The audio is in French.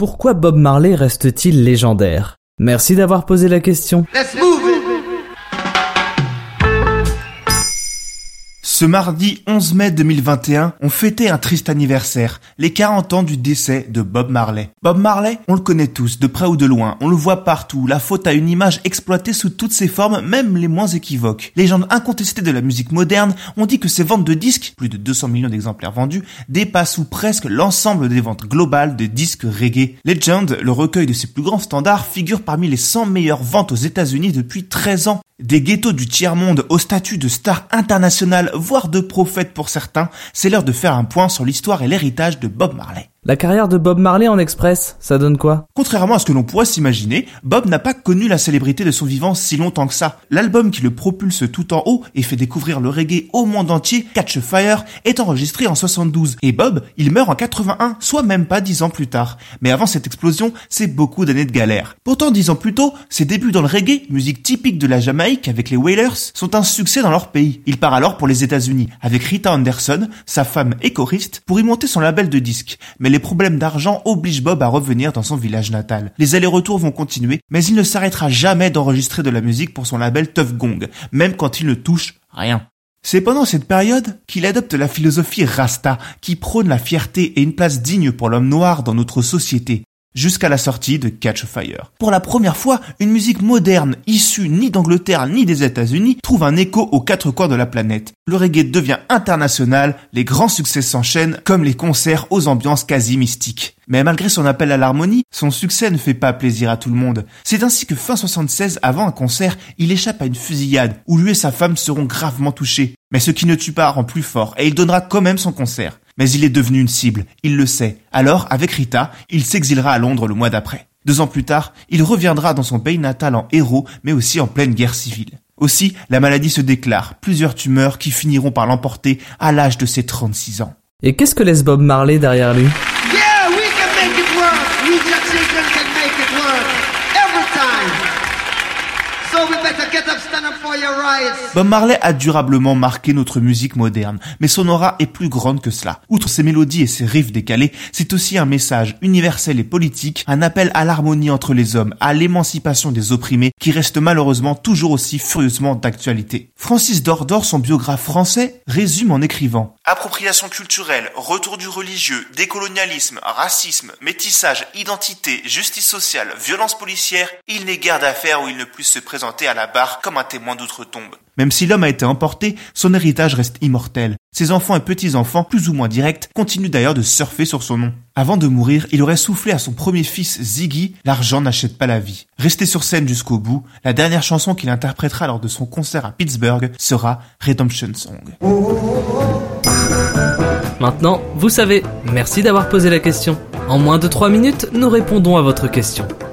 Pourquoi Bob Marley reste-t-il légendaire? Merci d'avoir posé la question. Ce mardi 11 mai 2021, on fêtait un triste anniversaire, les 40 ans du décès de Bob Marley. Bob Marley, on le connaît tous, de près ou de loin, on le voit partout, la faute à une image exploitée sous toutes ses formes, même les moins équivoques. Légende incontestée de la musique moderne, on dit que ses ventes de disques, plus de 200 millions d'exemplaires vendus, dépassent ou presque l'ensemble des ventes globales de disques reggae. Legend, le recueil de ses plus grands standards, figure parmi les 100 meilleures ventes aux États-Unis depuis 13 ans. Des ghettos du tiers-monde au statut de star internationale, voire de prophète pour certains, c'est l'heure de faire un point sur l'histoire et l'héritage de Bob Marley. La carrière de Bob Marley en express, ça donne quoi? Contrairement à ce que l'on pourrait s'imaginer, Bob n'a pas connu la célébrité de son vivant si longtemps que ça. L'album qui le propulse tout en haut et fait découvrir le reggae au monde entier, Catch Fire, est enregistré en 72. Et Bob, il meurt en 81, soit même pas dix ans plus tard. Mais avant cette explosion, c'est beaucoup d'années de galère. Pourtant, dix ans plus tôt, ses débuts dans le reggae, musique typique de la Jamaïque avec les Wailers, sont un succès dans leur pays. Il part alors pour les États-Unis, avec Rita Anderson, sa femme et choriste, pour y monter son label de disques. Les problèmes d'argent obligent Bob à revenir dans son village natal. Les allers-retours vont continuer, mais il ne s'arrêtera jamais d'enregistrer de la musique pour son label Tough Gong, même quand il ne touche rien. C'est pendant cette période qu'il adopte la philosophie Rasta, qui prône la fierté et une place digne pour l'homme noir dans notre société jusqu'à la sortie de Catch Fire. Pour la première fois, une musique moderne, issue ni d'Angleterre ni des États-Unis, trouve un écho aux quatre coins de la planète. Le reggae devient international, les grands succès s'enchaînent, comme les concerts aux ambiances quasi mystiques. Mais malgré son appel à l'harmonie, son succès ne fait pas plaisir à tout le monde. C'est ainsi que fin 76, avant un concert, il échappe à une fusillade, où lui et sa femme seront gravement touchés. Mais ce qui ne tue pas rend plus fort, et il donnera quand même son concert mais il est devenu une cible, il le sait. Alors, avec Rita, il s'exilera à Londres le mois d'après. Deux ans plus tard, il reviendra dans son pays natal en héros, mais aussi en pleine guerre civile. Aussi, la maladie se déclare, plusieurs tumeurs qui finiront par l'emporter à l'âge de ses 36 ans. Et qu'est-ce que laisse Bob Marley derrière lui? Bob Marley a durablement marqué notre musique moderne, mais son aura est plus grande que cela. Outre ses mélodies et ses riffs décalés, c'est aussi un message universel et politique, un appel à l'harmonie entre les hommes, à l'émancipation des opprimés, qui reste malheureusement toujours aussi furieusement d'actualité. Francis Dordor, son biographe français, résume en écrivant Appropriation culturelle, retour du religieux, décolonialisme, racisme, métissage, identité, justice sociale, violence policière, il n'est guère d'affaires où il ne puisse se présenter à la barre comme un témoin d'outre-tombe. Même si l'homme a été emporté, son héritage reste immortel. Ses enfants et petits-enfants, plus ou moins directs, continuent d'ailleurs de surfer sur son nom. Avant de mourir, il aurait soufflé à son premier fils Ziggy, l'argent n'achète pas la vie. Resté sur scène jusqu'au bout, la dernière chanson qu'il interprétera lors de son concert à Pittsburgh sera Redemption Song. Maintenant, vous savez, merci d'avoir posé la question. En moins de 3 minutes, nous répondons à votre question.